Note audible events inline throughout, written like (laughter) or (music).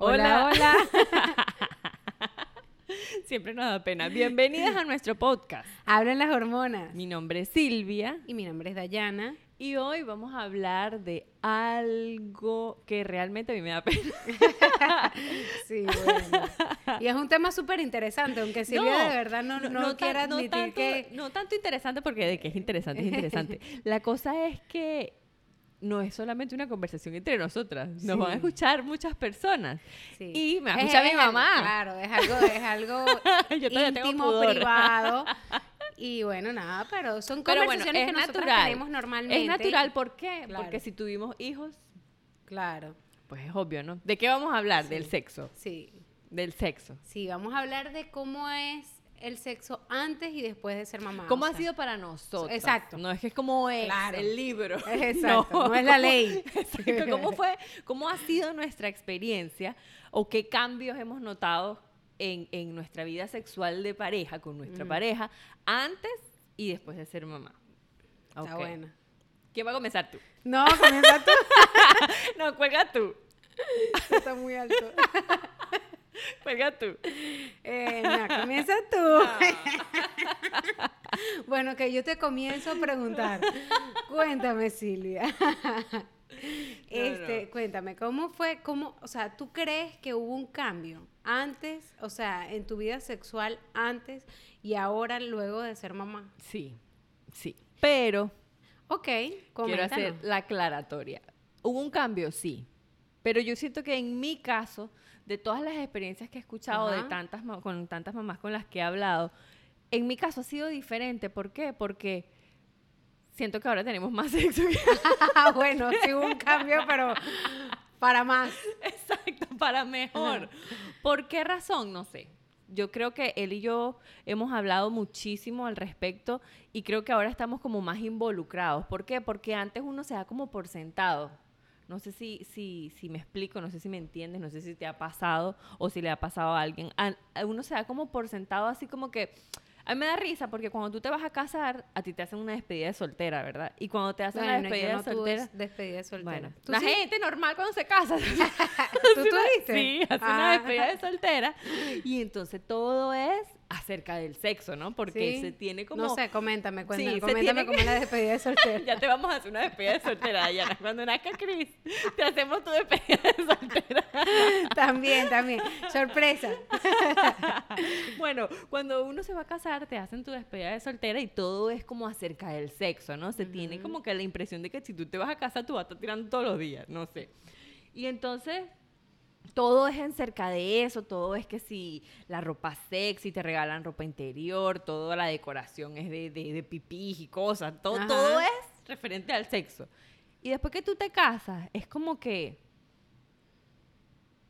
Hola, hola. (laughs) Siempre nos da pena. Bienvenidas a nuestro podcast. Hablan las hormonas. Mi nombre es Silvia Y mi nombre es Dayana. y hoy vamos a hablar de algo que realmente a mí me da pena. (laughs) Sí, bueno. Y es un tema súper interesante, aunque Silvia de verdad no, no, ta- quiera no admitir tanto, que... no tanto interesante porque de que es interesante, es interesante. (laughs) La cosa es que no es solamente una conversación entre nosotras, nos Sí. van a escuchar muchas personas. Sí. Y me Es- escucha mi es- mamá. Claro, es algo, es algo (laughs) íntimo, privado. (laughs) Y bueno, nada, pero son Pero bueno, conversaciones es que natural. tenemos normalmente. Es natural, ¿por qué? Claro. Porque si tuvimos hijos, Claro, pues es obvio, ¿no? ¿De qué vamos a hablar? Sí. Del sexo. sí. Del sexo. Sí, vamos a hablar de cómo es el sexo antes y después de ser mamá. ¿Cómo o ha sea. sido para nosotros? Exacto. No es que es como es Claro. el libro. (laughs) Exacto, no es la ley. (laughs) Exacto. ¿Cómo fue? ¿Cómo ha sido nuestra experiencia o qué cambios hemos notado en, en nuestra vida sexual de pareja, con nuestra Mm. pareja, antes y después de ser mamá? Está buena. ¿Quién va a comenzar tú? No, comienza tú. (laughs) No, cuelga tú. Está muy alto. Cuelga tú. Eh, no, (laughs) comienza tú. (laughs) bueno, que yo te comienzo a preguntar. (laughs) Cuéntame, Silvia. Este, no. cuéntame, ¿cómo fue, cómo, o sea, tú crees que hubo un cambio antes, o sea, en tu vida sexual antes y ahora luego de ser mamá? Sí, sí. Pero Ok, quiero coméntanos. hacer la aclaratoria. ¿Hubo un cambio? Sí. Pero yo siento que en mi caso, de todas las experiencias que he escuchado de tantas con tantas mamás con las que he hablado, en mi caso ha sido diferente. ¿Por qué? Porque siento que ahora tenemos más (laughs) sexo. (laughs) bueno, sí hubo un cambio, pero para más. Exacto, para mejor. ¿Por qué razón? No sé. Yo creo que él y yo hemos hablado muchísimo al respecto y creo que ahora estamos como más involucrados. ¿Por qué? Porque antes uno se da como por sentado. No sé si, si, si me explico, no sé si me entiendes, no sé si te ha pasado o si le ha pasado a alguien. A- a uno se da como por sentado así como que... A mí me da risa porque cuando tú te vas a casar, a ti te hacen una despedida de soltera, ¿verdad? Y cuando te hacen la Bueno, despedida yo no de tuve soltera... despedida de soltera. Bueno, ¿Tú la sí? gente normal cuando se casa. (laughs) ¿Tú (laughs) tuviste? Sí, hace una Ah. despedida de soltera. (laughs) Y entonces todo es acerca del sexo, ¿no? Porque Sí. se tiene como... No sé, coméntame, cuéntame, Sí, coméntame cómo que- es la despedida de soltera. (laughs) Ya te vamos a hacer una despedida de soltera, Dayana. Cuando nazca Cris, te hacemos tu despedida de soltera. (laughs) también, también. Sorpresa. (laughs) bueno, cuando uno se va a casar, te hacen tu despedida de soltera y todo es como acerca del sexo, ¿no? Se tiene como que la impresión de que si tú te vas a casar, tú vas a estar tirando todos los días, no sé. Y entonces, todo es acerca de eso, todo es que si la ropa sexy, te regalan ropa interior, toda la decoración es de, de, de pipís y cosas, todo, Ajá. todo es referente al sexo. Y después que tú te casas, es como que...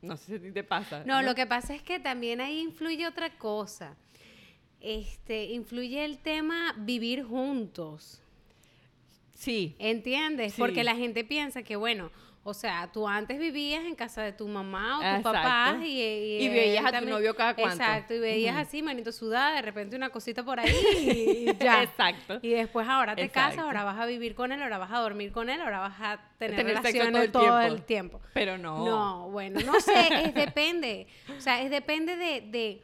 No sé si a ti te pasa. No, lo que pasa es que también ahí influye otra cosa. Este, influye el tema vivir juntos. Sí, ¿Entiendes? Sí. Porque la gente piensa que, bueno, o sea, tú antes vivías en casa de tu mamá o tus Exacto. papás y, Y él veías a tu novio cada cuánto. Exacto, y veías así, manito sudada, de repente una cosita por ahí (laughs) y ya. Exacto. Y después ahora te casas, ahora vas a vivir con él, ahora vas a dormir con él, ahora vas a tener, relaciones todo el todo tiempo. el tiempo. Pero no. No, bueno, no sé, es depende. O sea, es depende de, de,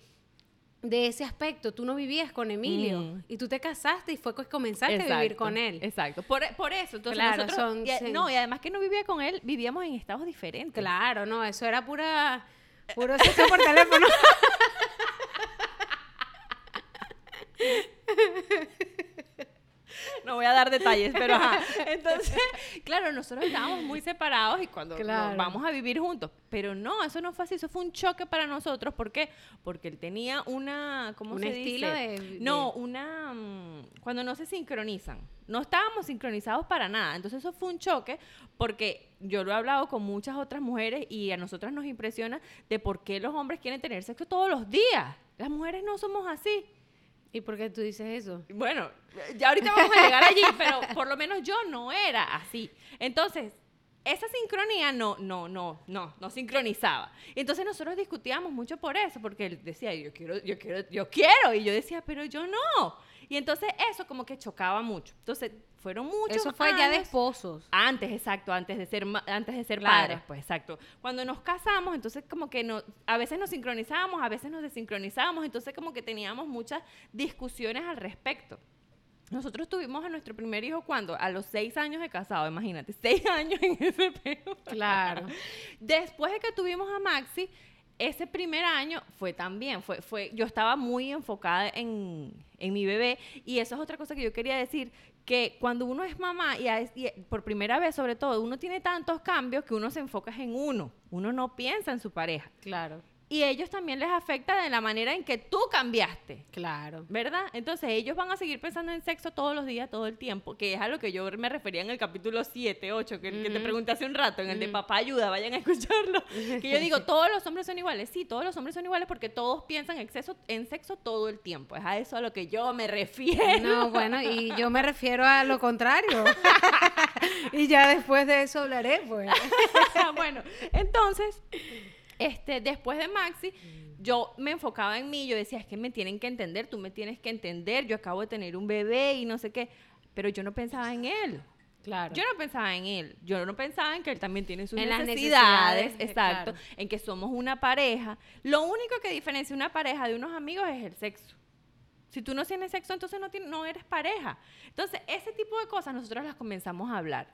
de ese aspecto. Tú no vivías con Emilio Mm. y tú te casaste y fue que comenzaste a vivir con él. Exacto. Por, por eso, entonces Claro, nosotros... son- y. No, y además que no vivía con él, vivíamos en estados diferentes. Claro, no, eso era pura, puro (laughs) sexo por teléfono. (laughs) No voy a dar detalles, pero ajá. (laughs) Entonces, claro, nosotros estábamos muy separados y cuando nos vamos a vivir juntos. Pero no, eso no fue así, eso fue un choque para nosotros. ¿Por qué? Porque él tenía una, ¿cómo Un se estilo dice? de- No, una... mm, Cuando no se sincronizan. No estábamos sincronizados para nada. Entonces eso fue un choque porque yo lo he hablado con muchas otras mujeres y a nosotras nos impresiona de por qué los hombres quieren tener sexo todos los días. Las mujeres no somos así. ¿Y por qué tú dices eso? Bueno, ya ahorita vamos a llegar allí, (laughs) pero por lo menos yo no era así. Entonces, esa sincronía no, no, no, no, no sincronizaba. Entonces nosotros discutíamos mucho por eso, porque él decía, yo quiero, yo quiero, yo quiero, y yo decía, pero yo no. Y entonces eso como que chocaba mucho. Entonces fueron muchos Eso fue ya de años. esposos. Antes, exacto, antes de ser antes de ser Claro. padres, pues exacto. Cuando nos casamos, entonces como que no, a veces nos sincronizábamos, a veces nos desincronizábamos, entonces como que teníamos muchas discusiones al respecto. Nosotros tuvimos a nuestro primer hijo cuando a los seis años de casado, imagínate, (laughs) seis años en ese peo. Claro. (laughs) Después de que tuvimos a Maxi, ese primer año fue también, fue, fue, yo estaba muy enfocada en, en mi bebé y eso es otra cosa que yo quería decir, que cuando uno es mamá y, por primera vez sobre todo, uno tiene tantos cambios que uno se enfoca en uno, uno no piensa en su pareja. Claro. Y ellos también les afecta de la manera en que tú cambiaste. Claro. ¿Verdad? Entonces ellos van a seguir pensando en sexo todos los días, todo el tiempo, que es a lo que yo me refería en el capítulo 7, 8, que, que te pregunté hace un rato, en el de papá ayuda, vayan a escucharlo. (laughs) Que yo digo, todos los hombres son iguales. Sí, todos los hombres son iguales porque todos piensan en sexo, en sexo todo el tiempo. Es a eso a lo que yo me refiero. No, bueno, y yo me refiero a lo contrario. (laughs) (laughs) y ya después de eso hablaré, pues. bueno, entonces, este, después de Maxi, yo me enfocaba en mí, yo decía, es que me tienen que entender, tú me tienes que entender, yo acabo de tener un bebé y no sé qué, pero yo no pensaba en él. Claro. Yo no pensaba en él, yo no pensaba en que él también tiene sus En las necesidades, necesidades, eh, exacto, claro. en que somos una pareja. Lo único que diferencia una pareja de unos amigos es el sexo. Si tú no tienes sexo, entonces no, tienes- no eres pareja. Entonces, ese tipo de cosas nosotros las comenzamos a hablar.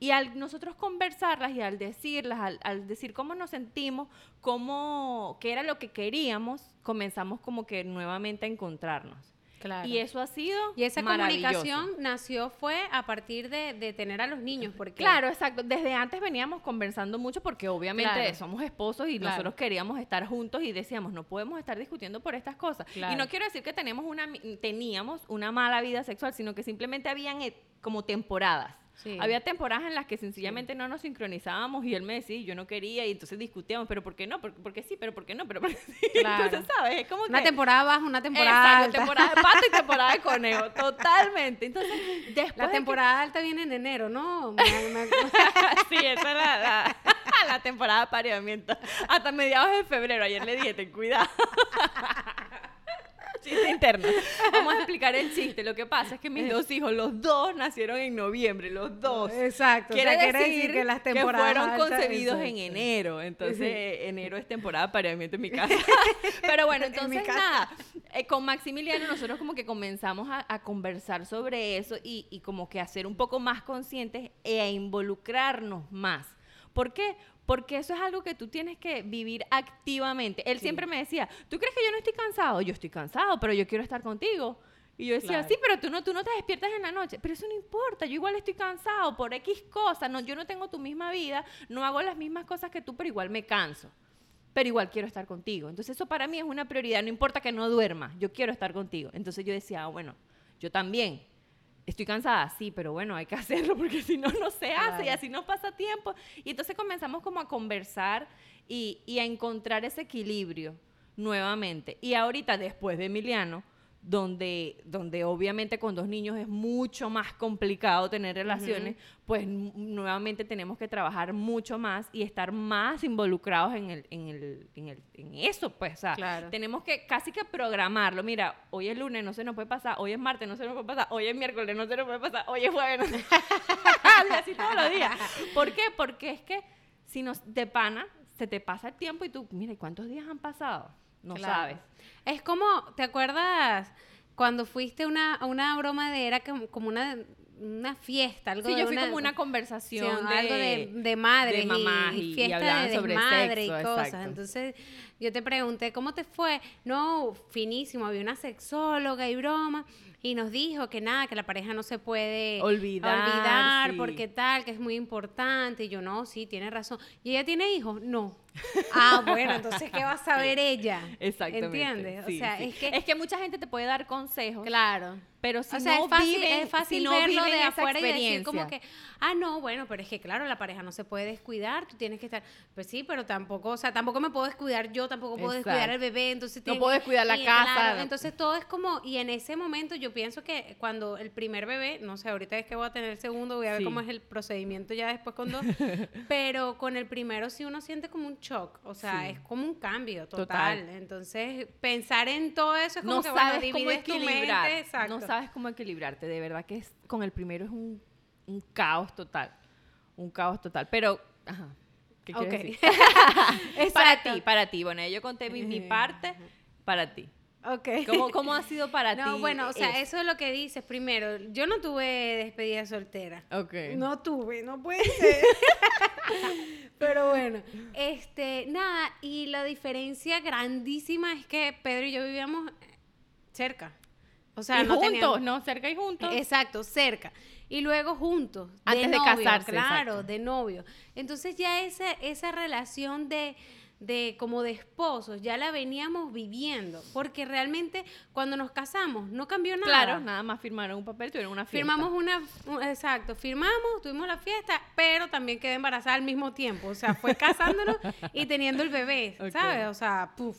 Y al nosotros conversarlas y al decirlas, al, al decir cómo nos sentimos, cómo, qué era lo que queríamos, comenzamos como que nuevamente a encontrarnos. Claro. Y eso ha sido Y esa comunicación nació fue a partir de, de tener a los niños, porque Claro, exacto. Desde antes veníamos conversando mucho porque obviamente Claro. somos esposos y Claro. nosotros queríamos estar juntos y decíamos, no podemos estar discutiendo por estas cosas. Y no quiero decir que tenemos una, teníamos una mala vida sexual, sino que simplemente habían eh, como temporadas. Sí. Había temporadas en las que sencillamente no nos sincronizábamos y él me decía, yo no quería, y entonces discutíamos, pero ¿por qué no? ¿Por, por qué sí? ¿Pero por qué no? ¿Pero por qué sí? (laughs) Claro. Entonces, ¿sabes? Es como una que... temporada baja, una temporada Exacto, alta. temporada de pato y (laughs) temporada de conejo, totalmente. Entonces, después La de que- temporada alta viene en enero, ¿no? (laughs) Me- me- sí, esa es la, la, la temporada de apareamiento. Hasta mediados de febrero. Ayer le dije, ten cuidado. Chiste interno. (laughs) Vamos a explicar el chiste. Lo que pasa es que mis dos hijos, los dos nacieron en noviembre, los dos. Exacto. o Quiere, decir, que las temporadas fueron concebidos en enero. Entonces, enero es temporada de apareamiento en mi (laughs) casa. Pero bueno, entonces nada. eh, con Maximiliano nosotros como que comenzamos a, a conversar sobre eso y, y como que a ser un poco más conscientes e a involucrarnos más. ¿Por qué? Porque eso es algo que tú tienes que vivir activamente. Él Sí. siempre me decía, ¿tú crees que yo no estoy cansado? Yo estoy cansado, pero yo quiero estar contigo. Y yo decía, Claro. sí, pero tú no, tú no te despiertas en la noche. Pero eso no importa, yo igual estoy cansado por X cosas. No, yo no tengo tu misma vida, no hago las mismas cosas que tú, pero igual me canso. Pero igual quiero estar contigo. Entonces eso para mí es una prioridad, no importa que no duerma, yo quiero estar contigo. Entonces yo decía, ah, bueno, yo también. Estoy cansada, sí, pero bueno, hay que (laughs) hacerlo porque si no, no se hace y así no pasa tiempo. Y entonces comenzamos como a conversar y, y a encontrar ese equilibrio nuevamente. Y ahorita, después de Emiliano, donde, donde obviamente con dos niños es mucho más complicado tener relaciones, pues nuevamente tenemos que trabajar mucho más y estar más involucrados en, el, en, el, en, el- en eso, pues, o sea, Claro. tenemos que casi que programarlo. Mira, hoy es lunes, no se nos puede pasar, hoy es martes, no se nos puede pasar, hoy es miércoles, no se nos puede pasar, hoy es jueves, (laughs) no se- así todos los días. ¿Por qué? Porque es que si nos de pana, se te pasa el tiempo y tú, mira, ¿y cuántos días han pasado? No Claro. sabes. Es como, ¿te acuerdas cuando fuiste una, a una broma de, era como una, una fiesta, algo Sí, de yo fui una, como una sí, conversación de, algo de, de madres de mamás y, fiesta de sobre desmadre sexo, y cosas. exacto. Entonces yo te pregunté, ¿cómo te fue? No, finísimo, había una sexóloga y broma y nos dijo que nada, que la pareja no se puede Olvidar, olvidar sí. porque tal, que es muy importante. Y yo, no, sí, tiene razón. ¿Y ella tiene hijos? No. (laughs) Ah, bueno, entonces, ¿qué va a saber (laughs) ella? Exactamente. ¿Entiendes? sí, o sea, sí. es que... mucha gente te puede dar consejos, Claro. Pero si o sea, no es fácil, viven, es fácil si no verlo de afuera y decir como que, ah, no, bueno, pero es que claro, la pareja no se puede descuidar, tú tienes que estar, pues sí, pero tampoco, o sea, tampoco me puedo descuidar yo, tampoco puedo descuidar al bebé, entonces No tiene- puedo descuidar la y, casa, no- entonces todo es como, y en ese momento yo pienso que cuando el primer bebé, no sé, ahorita es que voy a tener el segundo, voy a ver cómo es el procedimiento ya después con dos, (laughs) pero con el primero sí uno siente como un shock, o sea, Sí. es como un cambio Total. total. Entonces, pensar en todo eso es como no que, sabes bueno, cómo divides tu mente, exacto. no sabes cómo equilibrarte. De verdad que es, con el primero es un, un caos total. Un caos total. Pero, ajá. ¿Qué quieres Ok. decir? (laughs) (laughs) para ti, para ti. Bueno, yo conté mi, mi parte para ti. Ok. ¿Cómo, cómo ha sido para ti? No, bueno, o sea, eso es lo que dices. Primero, yo no tuve despedida soltera. Ok. No tuve, no puede ser. (laughs) Pero bueno, este, nada, y la diferencia grandísima es que Pedro y yo vivíamos cerca. O sea, y no juntos, ¿no? Cerca y juntos. Exacto, cerca. Y luego juntos. Antes de novio, casarse, Claro, exacto. de novio. Entonces ya esa, esa relación de, de como de esposos, ya la veníamos viviendo. Porque realmente cuando nos casamos no cambió nada. Claro, nada más firmaron un papel, tuvieron una fiesta. Firmamos una, un- exacto, firmamos, tuvimos la fiesta, pero también quedé embarazada al mismo tiempo. O sea, fue (laughs) casándonos y teniendo el bebé. ¿sabes? O sea, puf,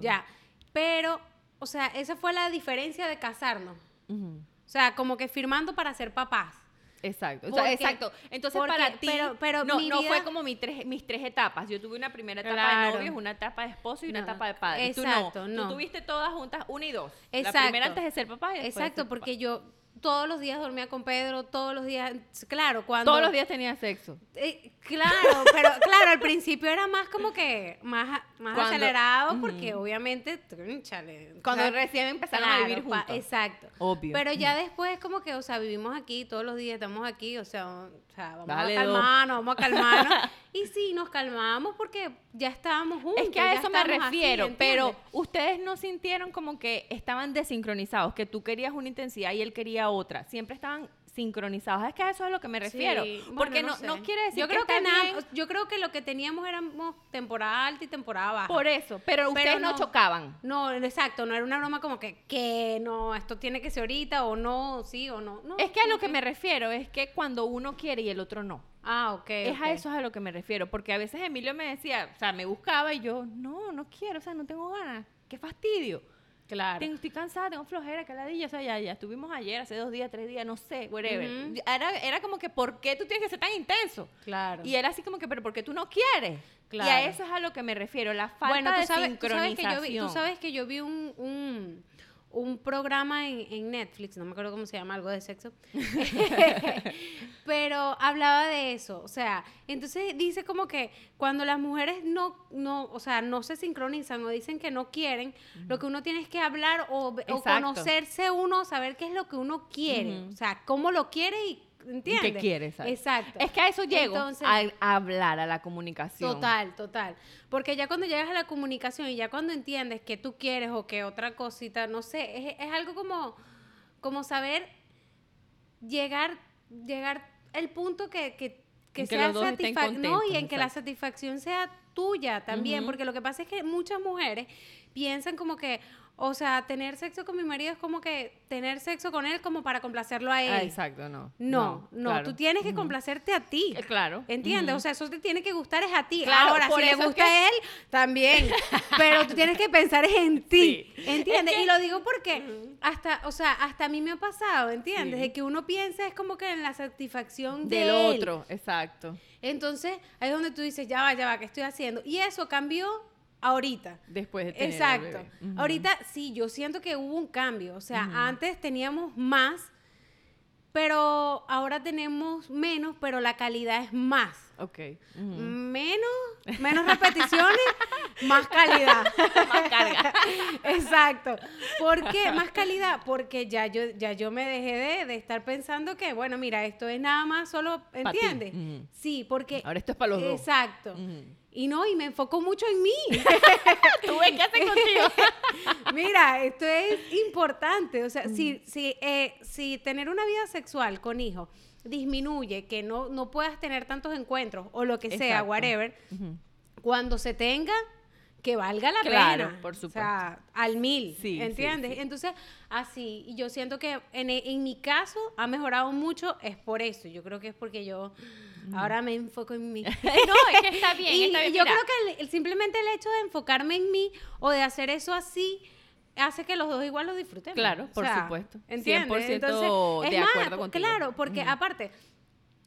ya. Pero, o sea, esa fue la diferencia de casarnos. O sea, como que firmando para ser papás. Exacto, o sea, Porque- exacto. Entonces porque- para ti, pero- pero no, mi no vida- fue como mi tres, mis tres etapas. Yo tuve una primera etapa Claro. de novios, una etapa de esposo y una No, etapa de padre. exacto, Tú no. no. Tú tuviste todas juntas, una y dos. Exacto. La primera antes de ser papá y después de Exacto, porque yo todos los días dormía con Pedro, todos los días, claro, cuando... Todos los días tenía sexo. Eh, claro, pero claro, al principio era más como que más, más Cuando- acelerado porque obviamente, Cuando o sea, recién empezaron a vivir juntos. exacto. Obvio. Pero ya después como que, o sea, vivimos aquí todos los días, estamos aquí, o sea, o sea vamos Dale, a calmarnos, vamos a calmarnos. (laughs) y sí, nos calmamos porque ya estábamos juntos. Es que a eso me así, refiero, pero ustedes no sintieron como que estaban desincronizados, que tú querías una intensidad y él quería otra. Siempre estaban sincronizados. Es que a eso es a lo que me refiero. Sí, bueno, porque no, sé. no quiere decir yo creo que, nada, yo creo que lo que teníamos éramos temporada alta y temporada baja. por eso, pero ustedes no, no. chocaban. No, exacto, no era una broma como que, que no, esto tiene que ser ahorita o no, sí o no. no Es que a lo que me refiero es que cuando uno quiere y el otro no. Ah, ok. Es a eso es a lo que me refiero, porque a veces Emilio me decía, o sea, me buscaba y yo, no, no quiero, o sea, no tengo ganas, qué fastidio. Claro. Tengo- estoy cansada, tengo flojera, que ladilla, o sea, ya, ya estuvimos ayer, hace dos días, tres días, no sé, whatever. Era, era como que, ¿por qué tú tienes que ser tan intenso? Claro. Y era así como que, pero ¿por qué tú no quieres? Y a Claro. eso es a lo que me refiero, la falta bueno, tú de sabes, tú sabes que yo vi, sincronización. tú sabes que yo vi un, un, un programa en, en Netflix, no me acuerdo cómo se llama, algo de sexo, (laughs) (laughs) pero hablaba de eso, o sea, entonces dice como que cuando las mujeres no, no, o sea, no se sincronizan o dicen que no quieren, lo que uno tiene es que hablar o, conocerse uno, saber qué es lo que uno quiere, o sea, cómo lo quiere y, ¿entiendes? ¿Qué quieres? Exacto. Es que a eso llego, Entonces- a, a hablar, a la comunicación. Total, total. Porque ya cuando llegas a la comunicación y ya cuando entiendes que tú quieres o que otra cosita, no sé, es, es algo como, como saber llegar, llegar al punto que, que, sea los dos estén satisfac- No, y en que la satisfacción sea tuya también. Porque lo que pasa es que muchas mujeres piensan como que, o sea, tener sexo con mi marido es como que tener sexo con él como para complacerlo a él. Ah, exacto, no. No, no, claro. tú tienes que complacerte a ti. Eh, claro. ¿Entiendes? O sea, eso te tiene que gustar es a ti. Claro, Ahora, si le gusta que- a él, también. Pero tú tienes que pensar es en ti. Sí. ¿Entiendes? Y lo digo porque hasta, o sea, hasta a mí me ha pasado, ¿entiendes? Sí. De que uno piensa es como que en la satisfacción de Del él. otro, exacto. Entonces, ahí es donde tú dices, ya va, ya va, ¿qué estoy haciendo? Y eso cambió ahorita. Después de tener Exacto. bebé. Ahorita sí, yo siento que hubo un cambio. O sea, antes teníamos más, pero ahora tenemos menos, pero la calidad es más. Ok. Menos, menos repeticiones, (laughs) más calidad. (laughs) Más carga. Exacto. ¿Por qué? Más calidad. Porque ya yo, ya yo me dejé de, de estar pensando que, bueno, mira, esto es nada más solo, ti. ¿entiendes? Sí, porque... Ahora esto es para los dos. Exacto. Y no, y me enfoco mucho en mí. (laughs) ¿Tú ves qué hace contigo? (laughs) Mira, esto es importante. O sea, Mm. si, si, eh, si tener una vida sexual con hijos disminuye, que no, no puedas tener tantos encuentros o lo que sea, whatever, cuando se tenga, que valga la Claro, pena. por O sea, supuesto. al mil, Sí, ¿entiendes? sí. Entonces, así, y yo siento que en, en mi caso ha mejorado mucho, es por eso. Yo creo que es porque yo ahora me enfoco en mí. (laughs) (laughs) no, es que (laughs) está bien, Y, está bien. y yo Mira, creo que el- simplemente el hecho de enfocarme en mí o de hacer eso así hace que los dos igual lo disfruten. Claro, por supuesto. ¿Entiendes? 100% Entonces, de es más, acuerdo contigo. Claro, porque aparte,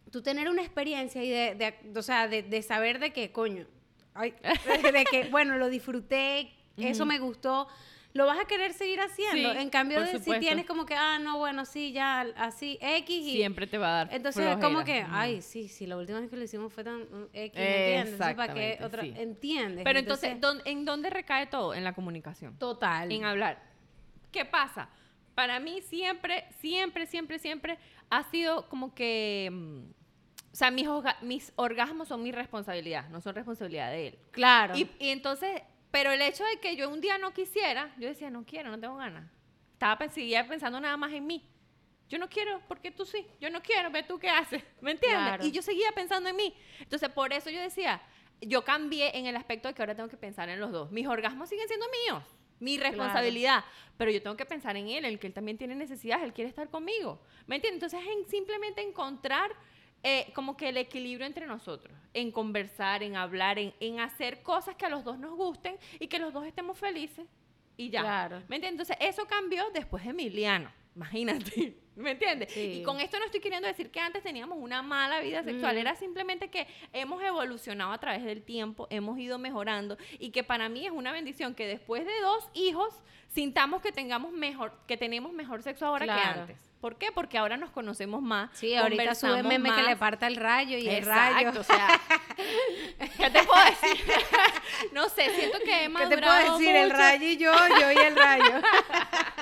tú tener una experiencia y de, de- o sea, de, de saber de que, coño, ay, (laughs) de que, bueno, lo disfruté, eso me gustó, lo vas a querer seguir haciendo. Sí, en cambio, de si tienes como que, ah, no, bueno, sí, ya, así, X y... Siempre te va a dar Entonces es como flojera. que, ay, sí, sí, la última vez que lo hicimos fue tan mm, X, ¿entiendes? Entonces, ¿para qué otra? sí. ¿Entiendes? Pero entonces, ¿dón- ¿en dónde recae todo? En la comunicación. total. En hablar. ¿Qué pasa? Para mí siempre, siempre, siempre, siempre ha sido como que... O sea, mis, mis orgasmos son mi responsabilidad, no son responsabilidad de él. Claro. Y, y entonces, pero el hecho de que yo un día no quisiera, yo decía, no quiero, no tengo ganas. Estaba seguía pensando nada más en mí. Yo no quiero, porque tú sí. Yo no quiero, ve tú qué haces. (laughs) ¿Me entiendes? Claro. Y yo seguía pensando en mí. Entonces, por eso yo decía, yo cambié en el aspecto de que ahora tengo que pensar en los dos. Mis orgasmos siguen siendo míos, mi responsabilidad, pero yo tengo que pensar en él, en que él también tiene necesidades, él quiere estar conmigo. ¿Me entiendes? Entonces, en simplemente encontrar eh, como que el equilibrio entre nosotros, en conversar, en hablar, en, en hacer cosas que a los dos nos gusten y que los dos estemos felices y ya. Claro. ¿Me entiendes? Entonces, eso cambió después de Emiliano. (laughs) Imagínate, ¿me entiendes? Sí. Y con esto no estoy queriendo decir que antes teníamos una mala vida sexual, Mm. era simplemente que hemos evolucionado a través del tiempo, hemos ido mejorando y que para mí es una bendición que después de dos hijos sintamos que tengamos mejor, que tenemos mejor sexo ahora Claro. que antes. ¿Por qué? Porque ahora nos conocemos más. Sí, ahorita sube meme que le más. parta el rayo y el rayo. o sea, (laughs) ¿qué te puedo decir? (laughs) no sé, siento que he ¿Qué madurado te puedo decir? El rayo y yo, yo y el rayo. (laughs)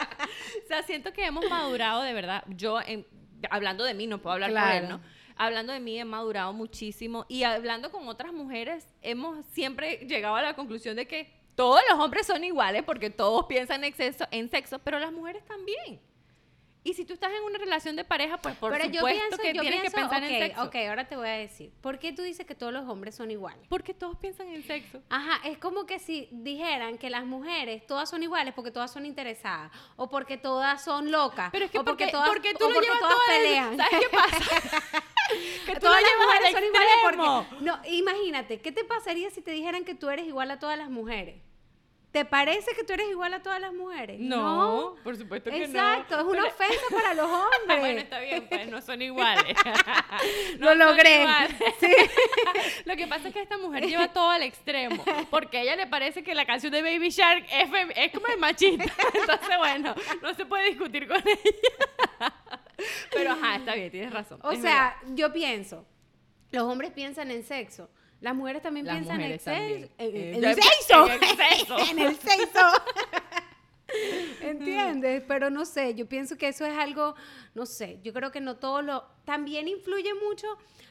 Sea, siento que hemos madurado de verdad. Yo, en- hablando de mí, no puedo hablar por Claro. él, ¿no? Hablando de mí, he madurado muchísimo. Y hablando con otras mujeres, hemos siempre llegado a la conclusión de que todos los hombres son iguales porque todos piensan en sexo, en sexo pero las mujeres también. Y si tú estás en una relación de pareja, pues por Pero supuesto yo pienso, que yo tienes pienso, que pensar en sexo. ok, ahora te voy a decir. ¿Por qué tú dices que todos los hombres son iguales? Porque todos piensan en sexo. Ajá, es como que si dijeran que las mujeres todas son iguales porque todas son interesadas o porque todas son locas Pero es que o porque, porque, todas, porque tú o lo porque llevas todas todo al- pelean. ¿Sabes qué (laughs) pasa? que tú todas lo las mujeres son iguales porque no, imagínate, ¿qué te pasaría si te dijeran que tú eres igual a todas las mujeres? ¿Te parece que tú eres igual a todas las mujeres? No, por supuesto que no. Exacto, es una Pero- ofensa para los (laughs) hombres. bueno, está bien, pues no son iguales. (laughs) Lo (laughs) son logré. Sí. Lo que pasa es que esta mujer lleva todo al extremo, porque a ella le parece que la canción de Baby Shark es, es como el machista. Entonces, bueno, no se puede discutir con ella. Pero ajá, está bien, tienes razón. O sea, yo pienso, los hombres piensan en sexo, las mujeres también Las piensan mujeres en, también. sexo. En, Eh, en el sexo. (laughs) en el sexo. en el sexo. ¿Entiendes? Pero no sé, yo pienso que eso es algo, no sé, yo creo que no todo lo... También influye mucho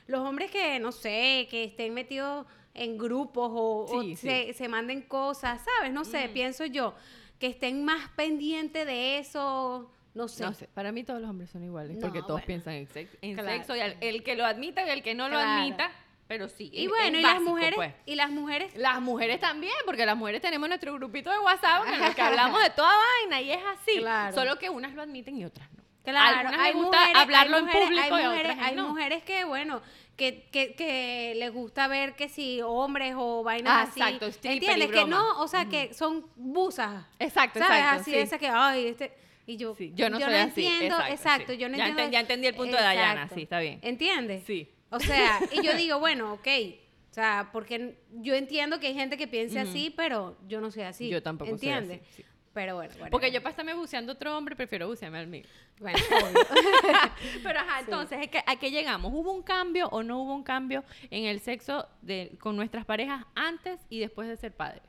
los hombres que, no sé, que estén metidos en grupos o, o Sí, sí. Se, se manden cosas, ¿sabes? No sé, pienso yo, que estén más pendientes de eso, no sé. No sé, para mí todos los hombres son iguales, No, porque todos bueno. piensan en, en Claro. sexo, y al- el que lo admita y el que no lo admita, pero sí. Y es- bueno, es y las básico, mujeres, pues. y las mujeres Las mujeres también, porque las mujeres tenemos nuestro grupito de WhatsApp en el que hablamos de toda vaina y es así. Claro. Solo que unas lo admiten y otras no. Claro, Algunas hay les gusta mujeres, hablarlo hay en mujeres- público hay y mujeres, otras hay no. mujeres que, bueno, que, que, que les gusta ver que si hombres o vainas Ah, así. exacto, ¿Entiendes? Que no, o sea, que son busas. Exacto, ¿Sabes? exacto. así, sí. esa que, ay, este... Y yo, Sí, yo no soy así, entiendo, exacto, exacto, sí. yo no Ya entiendo. ya entendí el punto de Dayana, Exacto. sí, está bien. ¿Entiendes? Sí. O sea, y yo digo, bueno, ok, o sea, porque yo entiendo que hay gente que piense así, pero yo no soy así. Yo tampoco soy así, ¿Entiendes? sí. Pero bueno, bueno. Porque yo para estarme buceando a otro hombre, prefiero bucearme al mío. Bueno. (laughs) (laughs) Pero ajá, entonces, ¿es que, ¿a qué llegamos? ¿Hubo un cambio o no hubo un cambio en el sexo de, con nuestras parejas antes y después de ser padres?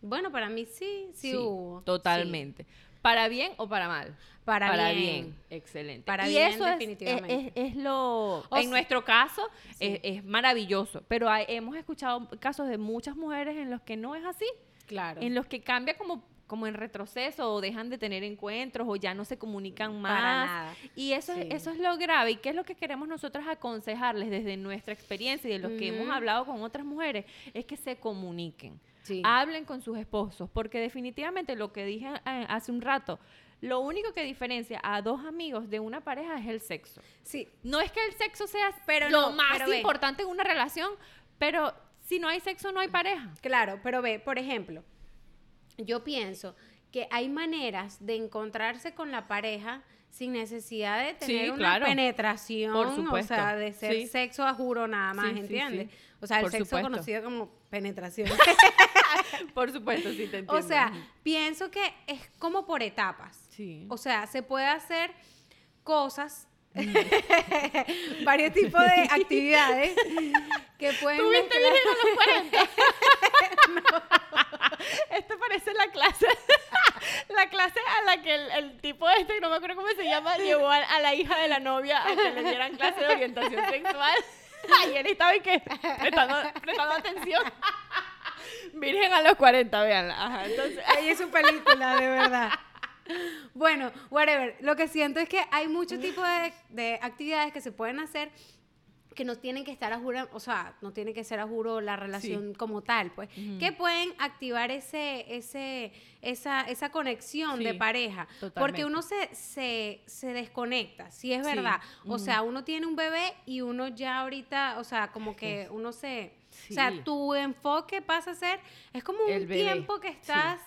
bueno, para mí sí, sí, hubo. Totalmente. ¿Para bien o para mal? Para bien. Excelente. Para y bien, eso definitivamente. Es, es lo. En sea- nuestro caso, Sí. es, es maravilloso. Pero hay- hemos escuchado casos de muchas mujeres en los que no es así. Claro. En los que cambia como como en retroceso o dejan de tener encuentros o ya no se comunican más. Para nada. Y eso, Sí. es, eso es lo grave. ¿Y qué es lo que queremos nosotros aconsejarles desde nuestra experiencia y de los que hemos hablado con otras mujeres? Es que se comuniquen. Sí. Hablen con sus esposos, porque definitivamente lo que dije eh, hace un rato, lo único que diferencia a dos amigos de una pareja es el sexo. Sí. No es que el sexo sea Pero lo no, más pero importante en una relación, pero si no hay sexo no hay pareja. Claro, pero ve, por ejemplo, yo pienso que hay maneras de encontrarse con la pareja sin necesidad de Sí, tener una claro. penetración, Por o supuesto. sea, de ser Sí. sexo a juro nada más, Sí, ¿entiendes? O sea, el Por sexo supuesto. conocido como penetración. (laughs) Por supuesto, sí te entiendo. O sea, pienso que es como por etapas. sí. O sea, se puede hacer cosas, (laughs) varios tipos de (laughs) actividades que pueden ¿Tuviste mezclar- Virgen a los 40? (laughs) Esto parece la clase, (laughs) la clase a la que el, el tipo este, no me acuerdo cómo se llama, llevó a, a la hija de la novia a que le dieran clase de orientación (laughs) sexual. Y él estaba y que prestando, prestando atención. Virgen a los 40, véanla. Ajá, entonces, Ella es su película, de verdad. Bueno, whatever. Lo que siento es que hay muchos tipos de, de actividades que se pueden hacer que no tienen que estar a juro, o sea, no tiene que ser a juro la relación como tal, pues, que pueden activar ese, ese, esa, esa conexión de pareja, porque totalmente. uno se, se, se desconecta, sí es Sí, verdad, o sea, uno tiene un bebé y uno ya ahorita, o sea, como que uno se, o sea, tu enfoque pasa a ser, es como un tiempo que estás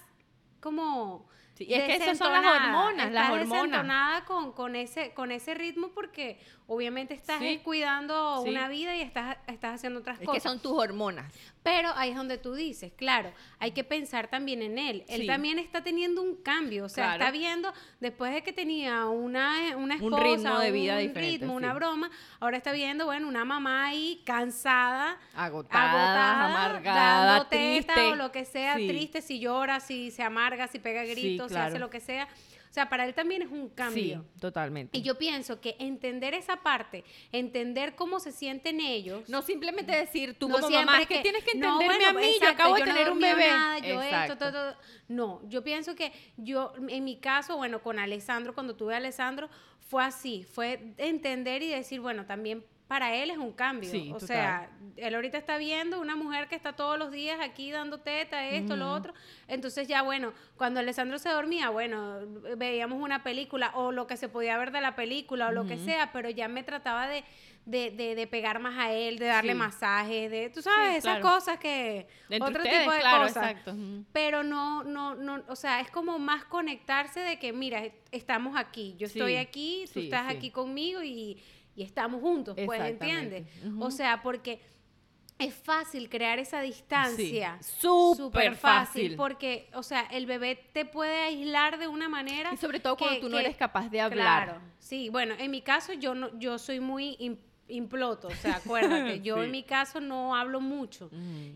como Sí, y es que esas son las hormonas, las hormonas. con, con ese con ese ritmo porque obviamente estás Sí. cuidando Sí. una vida y estás estás haciendo otras es que cosas son tus hormonas. pero ahí es donde tú dices claro hay que pensar también en él él Sí. también está teniendo un cambio o sea Claro. está viendo después de que tenía una una Un esposa ritmo de vida un diferente, ritmo una broma ahora está viendo bueno una mamá ahí cansada Agotada, amargada, dando teta triste. o lo que sea, Sí. triste, si llora, si se amarga, si pega Sí, gritos, si hace lo que sea. O sea, para él también es un cambio. Sí, totalmente. Y yo pienso que entender esa parte, entender cómo se sienten ellos. No simplemente decir tú no como mamá, es que, tienes que no, entenderme bueno, a mí, yo exacto, acabo de no he tener un dormido bebé. nada, yo esto, todo, todo. No, yo pienso que yo, en mi caso, bueno, con Alessandro, cuando tuve a Alessandro, fue así, fue entender y decir, bueno, también para él es un cambio. Sí, o total. sea, él ahorita está viendo una mujer que está todos los días aquí dando teta, esto, lo otro. Entonces ya, bueno, cuando Alessandro se dormía, bueno, veíamos una película o lo que se podía ver de la película o lo que sea, pero ya me trataba de, de, de- de pegar más a él, de darle Sí. masajes, de, tú sabes, Sí, esas claro. cosas que... Entre otro ustedes, tipo de claro, cosas. exacto. Pero no, no, no, o sea, es como más conectarse de que, mira, estamos aquí, yo estoy aquí, tú estás aquí conmigo y, y estamos juntos, pues. ¿entiendes? O sea, porque es fácil crear esa distancia. Sí, súper Súper fácil. porque, o sea, el bebé te puede aislar de una manera. Y sobre todo cuando que- tú no eres capaz de hablar. Claro, sí, bueno, en mi caso yo no, yo soy muy imploto, o sea, acuérdate, (laughs) yo Sí. en mi caso no hablo mucho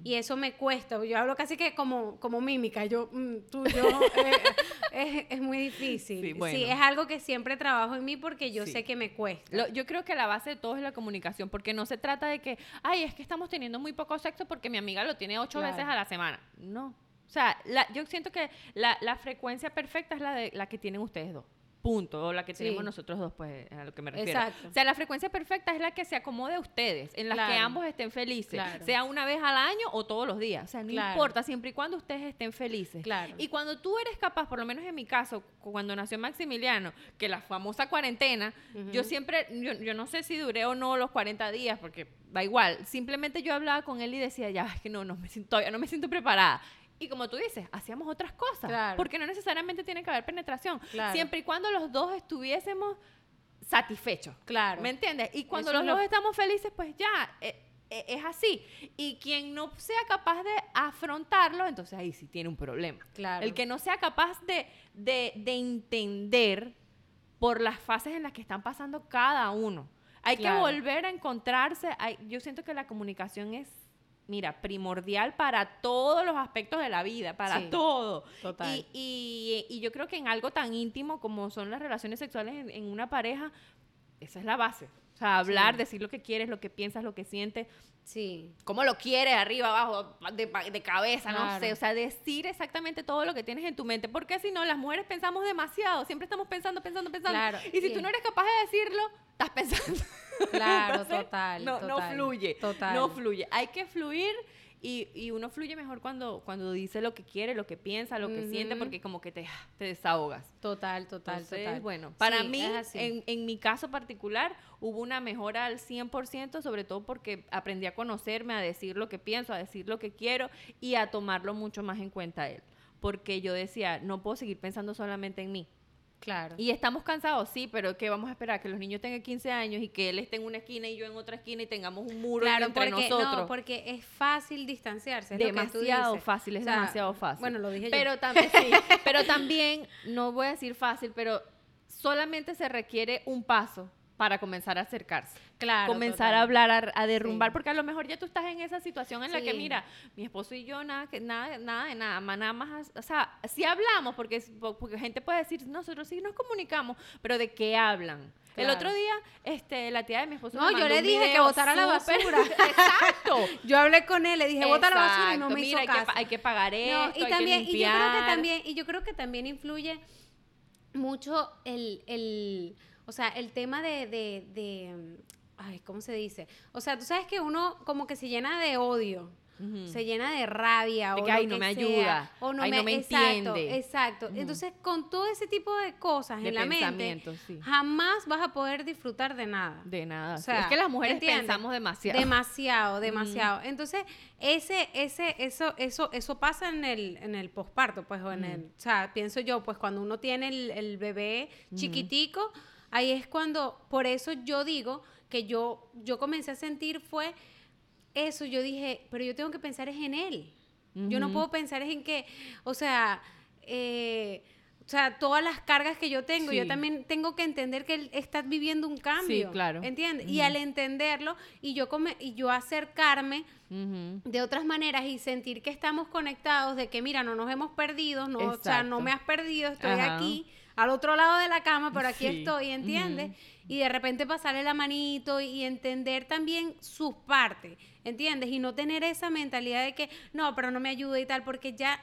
y eso me cuesta, yo hablo casi que como, como mímica, yo, mm, tú, yo, (laughs) eh, es, es muy difícil, Sí, es algo que siempre trabajo en mí porque yo Sí. sé que me cuesta. Lo- yo creo que la base de todo es la comunicación, porque no se trata de que, ay, es que estamos teniendo muy poco sexo porque mi amiga lo tiene ocho Claro. veces a la semana. No. O sea, la- yo siento que la, la frecuencia perfecta es la de la que tienen ustedes dos. Punto. O la que Sí. tenemos nosotros dos, pues, a lo que me refiero. Exacto. O sea, la frecuencia perfecta es la que se acomode a ustedes, en la que ambos estén felices. Claro. Sea una vez al año o todos los días. O sea, no Claro. importa, siempre y cuando ustedes estén felices. Claro. Y cuando tú eres capaz, por lo menos en mi caso, cu- cuando nació Maximiliano, que la famosa cuarentena, yo siempre, yo, yo no sé si duré o no los 40 días, porque da igual, simplemente yo hablaba con él y decía, ya, es que no, no me siento, todavía no me siento preparada. Y como tú dices, hacíamos otras cosas, Claro. porque no necesariamente tiene que haber penetración, Claro. siempre y cuando los dos estuviésemos satisfechos. Claro. ¿Me entiendes? Y cuando Eso los lo- dos estamos felices, pues ya, eh, eh, es así. Y quien no sea capaz de afrontarlo, entonces ahí sí tiene un problema. Claro. El que no sea capaz de, de, de entender por las fases en las que están pasando cada uno. Hay Claro. que volver a encontrarse. hay- yo siento que la comunicación es, mira, primordial para todos los aspectos de la vida, para Sí, todo. total. Y, y- y yo creo que en algo tan íntimo como son las relaciones sexuales en, en una pareja, esa es la base. O sea, hablar, Sí. decir lo que quieres, lo que piensas, lo que sientes, Sí, cómo lo quieres, arriba, abajo, de, de cabeza, no sé. O sea, decir exactamente todo lo que tienes en tu mente. Porque si no, las mujeres pensamos demasiado. Siempre estamos pensando, pensando, pensando. Claro, Y si sí. tú no eres capaz de decirlo, estás (laughs) pensando. claro, (laughs) Entonces, total. No, no total, fluye. Total. No fluye. Hay que fluir y, y uno fluye mejor cuando, cuando dice lo que quiere, lo que piensa, lo que siente, porque como que te, te desahogas. Total, total, Entonces, total. bueno, para Sí, mí, en, en mi caso particular, hubo una mejora al 100%, sobre todo porque aprendí a conocerme, a decir lo que pienso, a decir lo que quiero y a tomarlo mucho más en cuenta él. Porque yo decía, no puedo seguir pensando solamente en mí. Claro. Y estamos cansados, sí, pero ¿qué vamos a esperar? Que los niños tengan 15 años y que él esté en una esquina y yo en otra esquina y tengamos un muro Claro, entre porque, nosotros. no, porque es fácil distanciarse. es demasiado fácil, es O sea, demasiado fácil. Bueno, lo dije yo. pero también, sí, pero también, no voy a decir fácil, pero solamente se requiere un paso para comenzar a acercarse. Claro, comenzar total. a hablar, a, a derrumbar, Sí. porque a lo mejor ya tú estás en esa situación en la que, mira, mi esposo y yo, nada, que, nada, nada de nada, nada más, o sea, sí hablamos, porque, porque gente puede decir, nosotros sí nos comunicamos, pero ¿de qué hablan? El otro día, este, la tía de mi esposo No, me yo mandó le un dije que botara la basura. (laughs) Exacto. (laughs) Yo hablé con él, le dije, bota la basura y no me mira, hizo hay que, caso. pa- hay que pagar No, esto, y hay también, que y yo creo que también, y yo creo que también influye mucho el, el o sea, el tema de, de, de, ay, ¿cómo se dice? O sea, tú sabes que uno como que se llena de odio. Se llena de rabia De o que, "Ay, no me sea, ayuda, o no ay, me, no me exacto, entiende". exacto. Entonces, con todo ese tipo de cosas en la mente, sí. jamás vas a poder disfrutar de nada. De nada. O sea, es que las mujeres ¿entiendes? pensamos demasiado. Demasiado, demasiado. Entonces, ese, ese, eso, eso, eso pasa en el, en el posparto, pues, o en el, o sea, pienso yo, pues cuando uno tiene el, el bebé chiquitico, ahí es cuando, por eso yo digo que yo, yo comencé a sentir fue eso, yo dije, pero yo tengo que pensar es en él. Yo no puedo pensar es en que, o sea, eh, o sea, todas las cargas que yo tengo, yo Sí. también tengo que entender que él está viviendo un cambio. claro. ¿Entiendes? Y al entenderlo y yo, come, y yo acercarme de otras maneras y sentir que estamos conectados, de que mira, no nos hemos perdido, no, o sea, no me has perdido, estoy Ajá. aquí, al otro lado de la cama, pero aquí Sí. estoy, ¿entiendes? Y de repente pasarle la manito y, entender también sus partes, ¿entiendes? Y no tener esa mentalidad de que, no, pero no me ayuda y tal, porque ya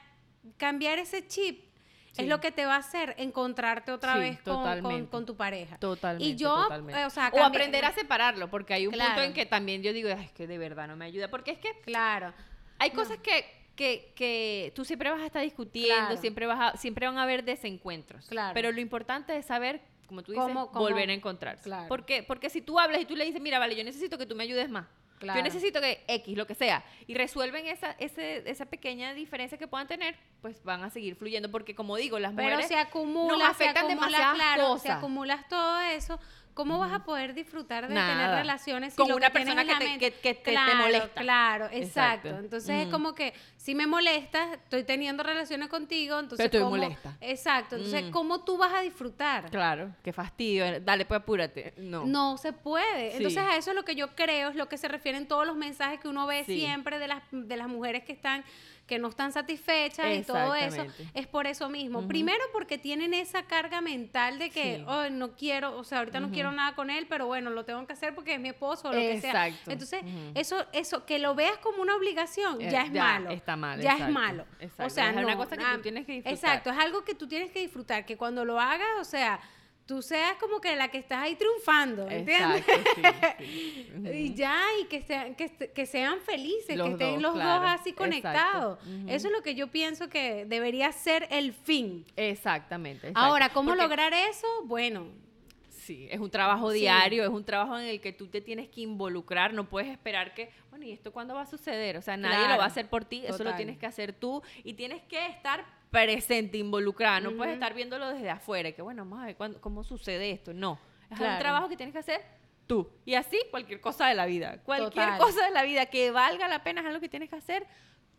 cambiar ese chip Sí. es lo que te va a hacer encontrarte otra Sí, vez con, con- tu pareja. Totalmente. Y yo, totalmente. eh, o sea, o cambi- aprender a separarlo, porque hay un punto en que también yo digo, "Ay, es que de verdad no me ayuda. Porque es que Claro. hay cosas que, que, que tú siempre vas a estar discutiendo, Claro. siempre, vas a- siempre van a haber desencuentros. Claro. Pero lo importante es saber, como tú dices, Cómo- cómo- volver a encontrarse. Claro. ¿Por qué? Porque si tú hablas y tú le dices, mira, vale, yo necesito que tú me ayudes más. Claro. Yo necesito que X, lo que sea, y resuelven esa, ese, esa pequeña diferencia que puedan tener, pues van a seguir fluyendo. Porque como digo, las Pero mujeres se acumula, nos se afectan acumula, demasiadas claro, cosas. si acumulas todo eso, ¿cómo vas a poder disfrutar de tener relaciones si Con lo una que persona que te- mente- que- que te- te claro, molesta. Claro, exacto. Exacto. Entonces es como que si me molestas, estoy teniendo relaciones contigo, entonces Pero estoy ¿cómo- molesta. Exacto, entonces. ¿cómo tú vas a disfrutar? Claro, qué fastidio. Dale, pues apúrate. No. No se puede. Sí. Entonces a eso es lo que yo creo, es lo que se refieren todos los mensajes que uno ve Sí. siempre de las, de las mujeres que están que no están satisfechas y todo eso. Es por eso mismo. Primero porque tienen esa carga mental de que, Sí. "Ay, no quiero, o sea, ahorita no quiero nada con él, pero bueno, lo tengo que hacer porque es mi esposo o lo que sea. Exacto. Entonces, eso, eso, que lo veas como una obligación, Eh, ya es ya malo. está mal, Ya exacto, es malo. O exacto. sea, Es una no, cosa que ah, tú tienes que disfrutar. Exacto, es algo que tú tienes que disfrutar, que cuando lo hagas, o sea, tú seas como que la que estás ahí triunfando, ¿entiendes? Exacto, sí, sí. (laughs) Ujú. Y ya, y que sean, que, sean felices, Los que estén dos, los claro, dos así conectados. Eso es lo que yo pienso que debería ser el fin. Exactamente. exacto. Ahora, ¿cómo Porque- lograr eso? Bueno, Sí, es un trabajo Sí. diario, es un trabajo en el que tú te tienes que involucrar, no puedes esperar que, bueno, ¿y esto cuándo va a suceder? O sea, nadie lo va a hacer por ti, eso lo tienes que hacer tú y tienes que estar presente, involucrada, no puedes estar viéndolo desde afuera, y que bueno, vamos a ver cuándo- cómo sucede esto, no, es Claro. un trabajo que tienes que hacer tú y así cualquier cosa de la vida, cualquier Total. cosa de la vida que valga la pena es algo que tienes que hacer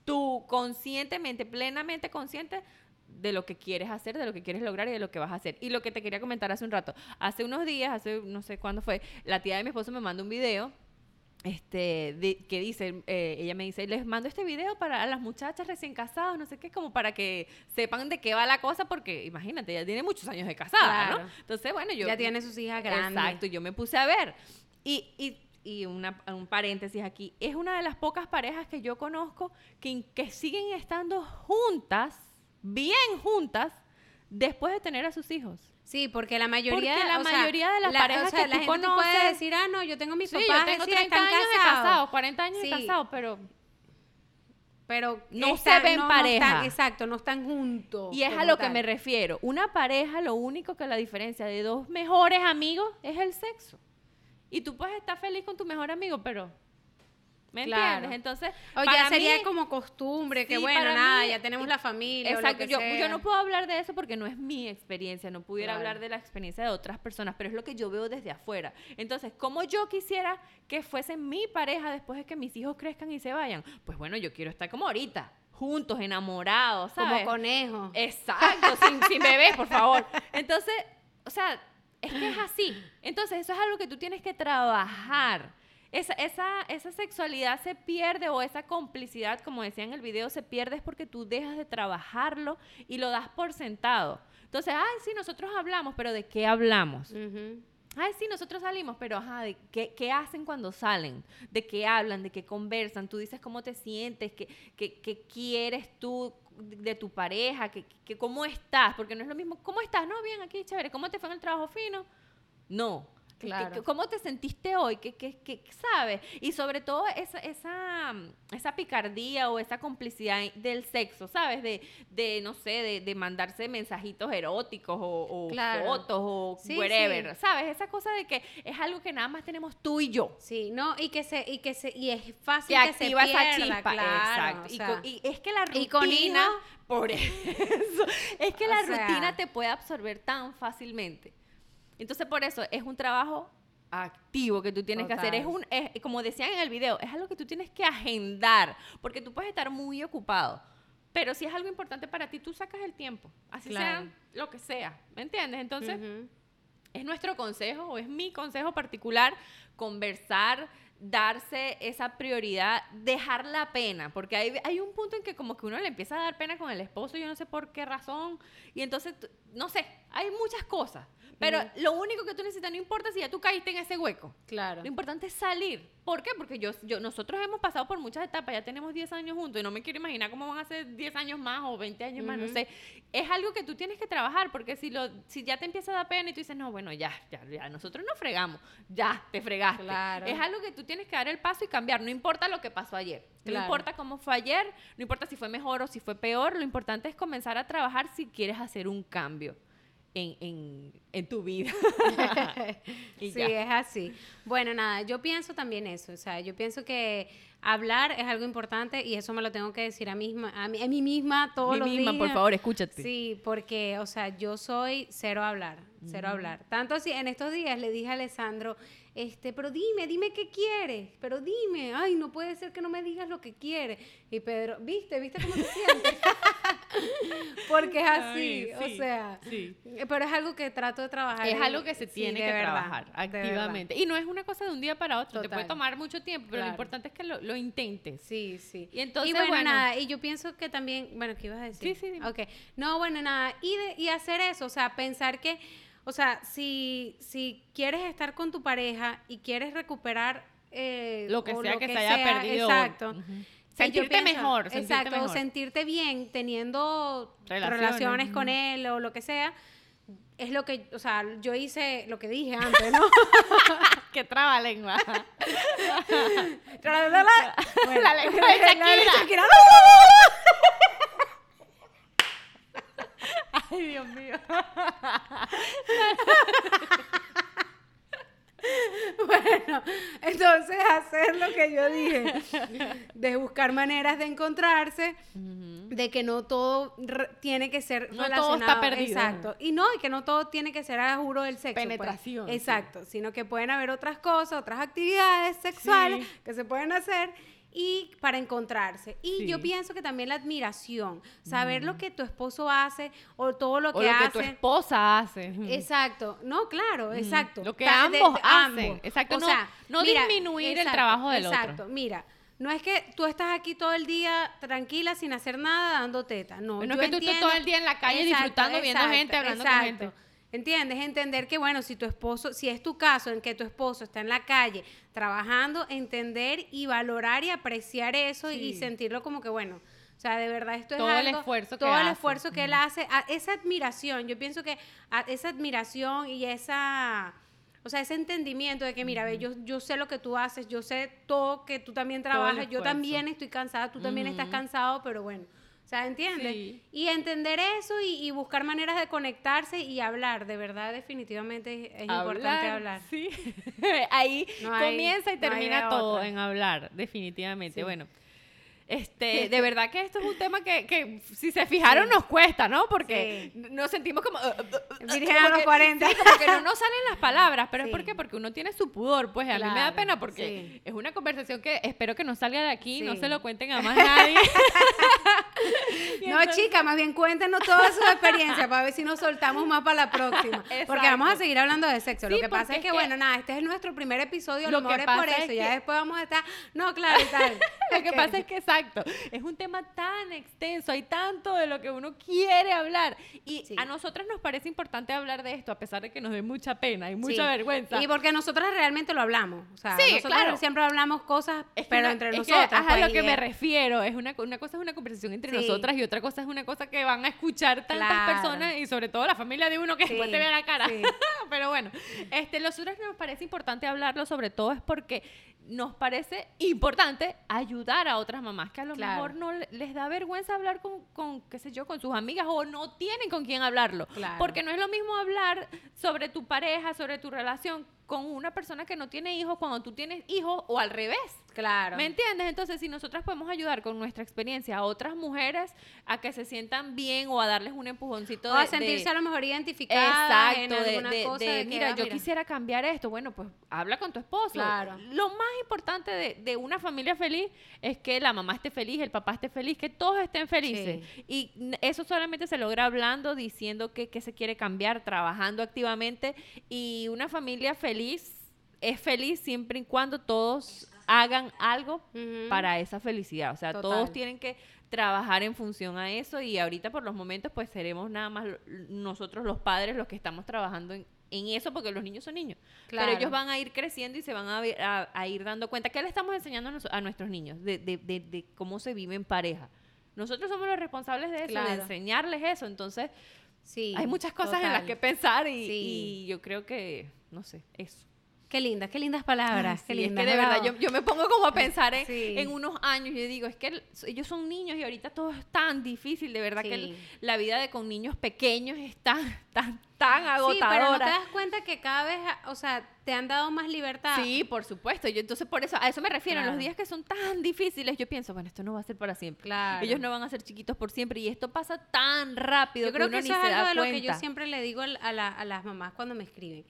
tú conscientemente, plenamente consciente de lo que quieres hacer, de lo que quieres lograr y de lo que vas a hacer. Y lo que te quería comentar hace un rato, hace unos días, hace no sé cuándo fue, la tía de mi esposo me mandó un video este, de- que dice, eh, ella me dice, les mando este video para las muchachas recién casadas, no sé qué, como para que sepan de qué va la cosa, porque imagínate, ella tiene muchos años de casada, Claro. ¿no? Entonces, bueno, yo... ya tiene sus hijas grandes. Exacto, yo me puse a ver. Y, y, y una- un paréntesis aquí, es una de las pocas parejas que yo conozco que, que siguen estando juntas, bien juntas, después de tener a sus hijos. Sí, porque la mayoría, Porque la o sea, mayoría de las la- parejas o sea, que la tú gente te puede decir, ah, no, yo tengo mis Sí, papás, yo tengo sí, 30 están años de casados. casado, 40 años Sí. de casado, pero... Pero No se ven no pareja. están- exacto, no están juntos. Y es a lo que me refiero. Una pareja, lo único que la diferencia de dos mejores amigos es el sexo. Y tú puedes estar feliz con tu mejor amigo, pero ¿Me Claro. entiendes? Entonces, O para ya sería mí- como costumbre, que Sí, bueno, para nada, mí- ya tenemos la familia. o lo Exacto, que yo, sea. yo no puedo hablar de eso porque no es mi experiencia, no pudiera Claro. hablar de la experiencia de otras personas, pero es lo que yo veo desde afuera. Entonces, como yo quisiera que fuese mi pareja después de que mis hijos crezcan y se vayan? Pues bueno, yo quiero estar como ahorita, juntos, enamorados, ¿sabes? Como conejo. Exacto, sin, sin (laughs) bebés, por favor. Entonces, o sea, es que es así. Entonces, eso es algo que tú tienes que trabajar. Esa, esa, esa sexualidad se pierde o esa complicidad, como decía en el video, se pierde es porque tú dejas de trabajarlo y lo das por sentado. Entonces, ay, sí, nosotros hablamos, pero ¿de qué hablamos? Ujú. Ay, sí, nosotros salimos, pero ajá, ¿de qué, qué hacen cuando salen? ¿De qué hablan? ¿De qué conversan? Tú dices cómo te sientes, qué, qué- qué quieres tú de tu pareja, ¿Qué, qué- cómo estás, porque no es lo mismo, ¿cómo estás? No, bien, aquí, chévere, ¿cómo te fue en el trabajo fino? No. ¿Qué- qué- Claro. ¿Cómo te sentiste hoy? ¿Qué, qué, qué- sabes? Y sobre todo esa, esa, esa picardía o esa complicidad del sexo, ¿sabes? De, de no sé, de, de mandarse mensajitos eróticos o, o Claro. fotos o Sí, whatever, sí. ¿sabes? Esa cosa de que es algo que nada más tenemos tú y yo. Sí, no, y que se, y que se, y es fácil Que que, activa se esa pierda, chispa. claro, Exacto. o Y, sea, con- y es que la rutina. y con hijos. Por (laughs) eso. Es que la sea. rutina te puede absorber tan fácilmente. Entonces, por eso es un trabajo activo que tú tienes que hacer. Es Total. un, es- como decían en el video, es algo que tú tienes que agendar. Porque tú puedes estar muy ocupado. Pero si es algo importante para ti, tú sacas el tiempo. Así Claro. sea lo que sea. ¿Me entiendes? Entonces, ujú. es nuestro consejo o es mi consejo particular conversar, darse esa prioridad, dejar la pena, porque hay, hay un punto en que como que uno le empieza a dar pena con el esposo, yo no sé por qué razón, y entonces, no sé, hay muchas cosas, pero lo único que tú necesitas, no importa si ya tú caíste en ese hueco, Claro. lo importante es salir. ¿Por qué? Porque yo, yo, nosotros hemos pasado por muchas etapas, ya tenemos 10 años juntos y no me quiero imaginar cómo van a ser 10 años más o 20 años más, no sé. Es algo que tú tienes que trabajar porque si, lo, si ya te empieza a dar pena y tú dices, no, bueno, ya, ya, ya, nosotros no fregamos, ya, te fregaste. Claro. Es algo que tú tienes que dar el paso y cambiar, no importa lo que pasó ayer. No importa cómo fue ayer, no importa si fue mejor o si fue peor, lo importante es comenzar a trabajar si quieres hacer un cambio en, en, en tu vida. (laughs) (laughs) Y sí, ya. es así. Bueno, nada, yo pienso también eso, o sea, yo pienso que hablar es algo importante y eso me lo tengo que decir a, misma, a, mí, a mí misma todos Mí los misma, días. por favor, escúchate. Sí, porque, o sea, yo soy cero hablar, cero a hablar. Tanto así, en estos días le dije a Alessandro, este, pero dime, dime qué quieres, pero dime, ay, no puede ser que no me digas lo que quieres. Y Pedro, ¿viste? ¿Viste cómo te sientes? (laughs) (laughs) porque es así, Ay, sí, o sea, sí. pero es algo que trato de trabajar. Es algo que se tiene que verdad, trabajar activamente. Y no es una cosa de un día para otro, te puede tomar mucho tiempo, pero lo importante es que lo, lo intentes. Sí, sí. Y entonces, bueno, bueno. nada, y yo pienso que también, bueno, ¿qué ibas a decir? Sí, sí, dime. Ok, no, bueno, nada, y, de- y hacer eso, o sea, pensar que, o sea, si, si quieres estar con tu pareja y quieres recuperar eh, Lo que sea que se haya perdido. Exacto. Sentirte pienso- mejor, sentirte exacto, o mejor. sentirte bien teniendo Relaciones, relaciones, con él o lo que sea, es lo que, o sea, yo hice lo que dije antes, ¿no? (laughs) (laughs) Qué traba (laughs) lengua. Tra, la, la. Bueno, La lengua de Shakira. Shakira. Ay, Dios mío. (laughs) Bueno, entonces hacer lo que yo dije, de buscar maneras de encontrarse, de que no todo tiene que ser No todo relacionado. está perdido. Exacto. Y no, y que no todo tiene que ser a juro del sexo. pues. Penetración, sí. Exacto. Sino que pueden haber otras cosas, otras actividades sexuales Sí. que se pueden hacer y para encontrarse. Y Sí. yo pienso que también la admiración, saber lo que tu esposo hace o todo lo O que lo que hace. tu esposa hace. (laughs) Exacto, no, claro, exacto. Lo que Ta- ambos de hacen, exacto, no- no disminuir el trabajo del otro. Exacto, mira, no es que tú estás aquí todo el día tranquila sin hacer nada dando teta, no. No es que tú estés todo el día en la calle disfrutando, viendo gente, hablando con gente. ¿Entiendes? Entender que, bueno, si tu esposo, si es tu caso en que tu esposo está en la calle trabajando, entender y valorar y apreciar eso y sentirlo como que, bueno, o sea, de verdad esto Todo es el algo, esfuerzo que todo el hace. esfuerzo que él hace, a- esa admiración, yo pienso que a- esa admiración y esa, o sea, ese entendimiento de que, mira, ve, yo, yo sé lo que tú haces, yo sé todo que tú también el trabajas, yo esfuerzo. también estoy cansada, tú también estás cansado, pero bueno, o sea, ¿entiendes? Sí. Y entender eso y, y buscar maneras de conectarse y hablar. De verdad, definitivamente es, es importante hablar. Sí. (laughs) Ahí No hay- comienza y no termina todo otra. en hablar, definitivamente. Sí. Bueno. Este, (laughs) de verdad que esto es un tema que, que si se fijaron nos cuesta, ¿no? Porque Sí. nos sentimos como... uh, Virgen como a los que- 40. sí, como que no nos salen las palabras, pero Sí. es porque porque uno tiene su pudor, pues a mí me da pena porque es una conversación que espero que no salga de aquí, no se lo cuenten a más (laughs) nadie. (laughs) No, entonces- chica, más bien cuéntenos toda su experiencia para ver si nos soltamos más para la próxima. Porque vamos a seguir hablando de sexo. Lo que pasa es que, bueno, nada, este es nuestro primer episodio, Lo lo que mejor es por es eso. Ya después vamos a estar. No, claro, y tal. Lo que pasa es que, exacto, es un tema tan extenso, hay tanto de lo que uno quiere hablar. Y Sí. a nosotras nos parece importante hablar de esto, a pesar de que nos dé mucha pena y mucha Sí. vergüenza. Y porque nosotras realmente lo hablamos. O sea, Sí, nosotras claro. siempre hablamos cosas, Es que pero una- entre es que, nosotras. ajá, pues, a lo que me refiero es una, una cosa es una conversación entre nosotras y otra cosa es una cosa que van a escuchar tantas Claro. personas y sobre todo la familia de uno que después te ve la cara. (laughs) Pero bueno, este, nosotros nos parece importante hablarlo, sobre todo es porque nos parece importante ayudar a otras mamás que a lo Claro. mejor no le- les da vergüenza hablar con, con, qué sé yo, con sus amigas o no tienen con quién hablarlo. Claro. Porque no es lo mismo hablar sobre tu pareja, sobre tu relación con una persona que no tiene hijos cuando tú tienes hijos o al revés. Claro. ¿Me entiendes? Entonces, si nosotras podemos ayudar con nuestra experiencia a otras mujeres a que se sientan bien o a darles un empujoncito O de, a sentirse de- a lo mejor identificadas en Exacto, de, alguna de- cosa. de, mira, ah, yo quisiera cambiar esto. Bueno, pues habla con tu esposo. Claro. Lo más importante de, de una familia feliz es que la mamá esté feliz, el papá esté feliz, que todos estén felices. Y eso solamente se logra hablando, diciendo que, que se quiere cambiar, trabajando activamente. Y una familia feliz es feliz siempre y cuando todos hagan algo Ujú. para esa felicidad. O sea, todos Total. tienen que trabajar en función a eso y ahorita por los momentos pues seremos nada más nosotros los padres los que estamos trabajando en, en eso porque los niños son niños. Claro. Pero ellos van a ir creciendo y se van a, a- a ir dando cuenta. ¿Qué le estamos enseñando a, nos- a nuestros niños? De, de- de- de cómo se vive en pareja. Nosotros somos los responsables de eso, de Claro. enseñarles eso. Entonces, Sí, hay muchas cosas en las total. que pensar y, Sí. y yo creo que, no sé, eso. Qué lindas, qué lindas palabras. Ay, qué sí, es lindas, que de verdad yo, yo me pongo como a (laughs) pensar en, Sí. en unos años y yo digo, es que el- ellos son niños y ahorita todo es tan difícil, de verdad que el- la vida de con niños pequeños es tan, (laughs) tan, tan Sí, pero no te agotadora. das cuenta que cada vez, o sea, te han dado más libertad. Sí, por supuesto. Yo entonces por eso, a eso me refiero. En los días que son tan difíciles, yo pienso, bueno, esto no va a ser para siempre. Claro. Ellos no van a ser chiquitos por siempre y esto pasa tan rápido Yo creo que que uno eso ni es algo de lo que yo siempre le digo al- a, la- a las mamás cuando me escriben.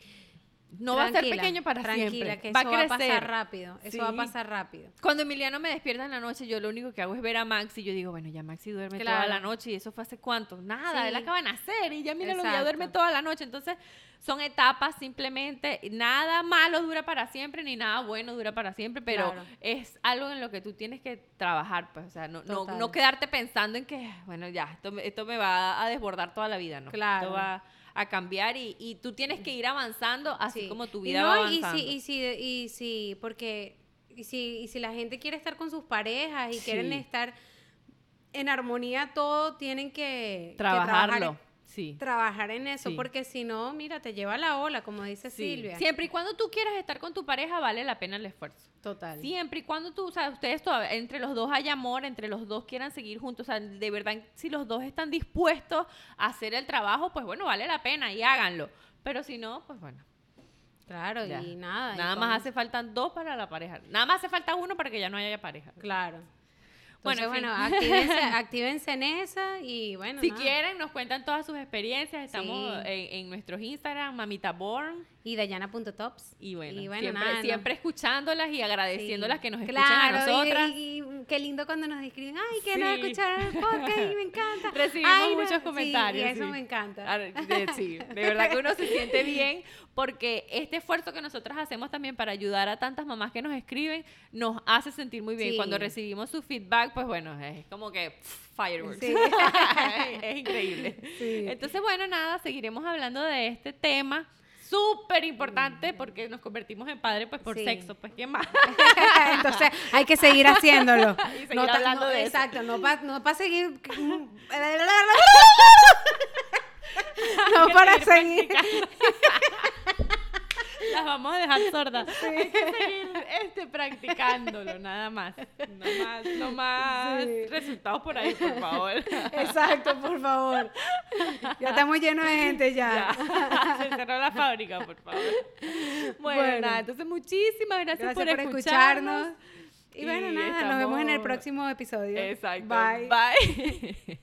No va a ser pequeño para tranquila, siempre. que va eso a va a crecer. pasar rápido. Eso va a pasar rápido. Cuando Emiliano me despierta en la noche, yo lo único que hago es ver a Max y yo digo, bueno, ya Maxi duerme toda la noche y eso fue hace cuánto. Nada, Sí. él acaba de nacer y ya mira, ya Exacto. duerme toda la noche. Entonces, son etapas simplemente. Nada malo dura para siempre ni nada bueno dura para siempre, pero Claro. es algo en lo que tú tienes que trabajar, pues, o sea, no, no, no quedarte pensando en que, bueno, ya, esto, me- esto me va a desbordar toda la vida, ¿no? Claro. Esto va a cambiar y, y tú tienes que ir avanzando así Sí. como tu Y vida no, va y avanzando. y si, y si, porque y si, y si la gente quiere estar con sus parejas y quieren Sí. estar en armonía todo, tienen que que Trabajarlo, trabajar, sí. trabajar en eso, Sí. porque si no, mira, te lleva la ola, como dice Sí. Silvia. Siempre y cuando tú quieras estar con tu pareja, vale la pena el esfuerzo. Total. Siempre y cuando tú, o sea, ustedes todavía, entre los dos hay amor, entre los dos quieran seguir juntos, o sea, de verdad, si los dos están dispuestos a hacer el trabajo, pues bueno, vale la pena y háganlo. Pero si no, pues bueno, Claro, ya. y nada. Nada más hace falta dos para la pareja. Nada más hace falta uno para que ya no haya pareja. Claro. Bueno, en bueno, actívense, (laughs) actívense en esa y bueno. Si nada. quieren, nos cuentan todas sus experiencias. Estamos Sí. en, en nuestros Instagram, Mamita Born. Y Dayana.tops. Y bueno, Y bueno, siempre, nada, no. siempre escuchándolas y agradeciéndolas Sí. que nos escuchan Claro, a nosotras. Y, y qué lindo cuando nos escriben, ay, que Sí. escucharon el podcast y me encanta. (laughs) Recibimos Ay, no". muchos comentarios. y eso me encanta. Ah, sí, de verdad que uno se siente (laughs) bien porque este esfuerzo que nosotras hacemos también para ayudar a tantas mamás que nos escriben nos hace sentir muy bien. Sí. Cuando recibimos su feedback, pues bueno, es como que pff, fireworks. Sí. (laughs) es increíble. Sí. Entonces, bueno, nada, seguiremos hablando de este tema súper importante porque nos convertimos en padres pues por Sí. sexo, pues ¿qué más? (laughs) Entonces hay que seguir haciéndolo. (laughs) Y seguir no, ta- hablando no, de eso. Exacto, no para no pa seguir. no para seguir. Las vamos a dejar sorda. Hay que seguir este, practicándolo, nada más. No más, no más Sí. resultados por ahí, por favor. Exacto, por favor. Ya estamos llenos de gente ya. Ya. Se cerró la fábrica, por favor. Bueno, Bueno. nada, entonces muchísimas gracias, Gracias por, por escucharnos. escucharnos. Y bueno, nada, nos vemos en el próximo episodio. Exacto. Bye. Bye. (laughs)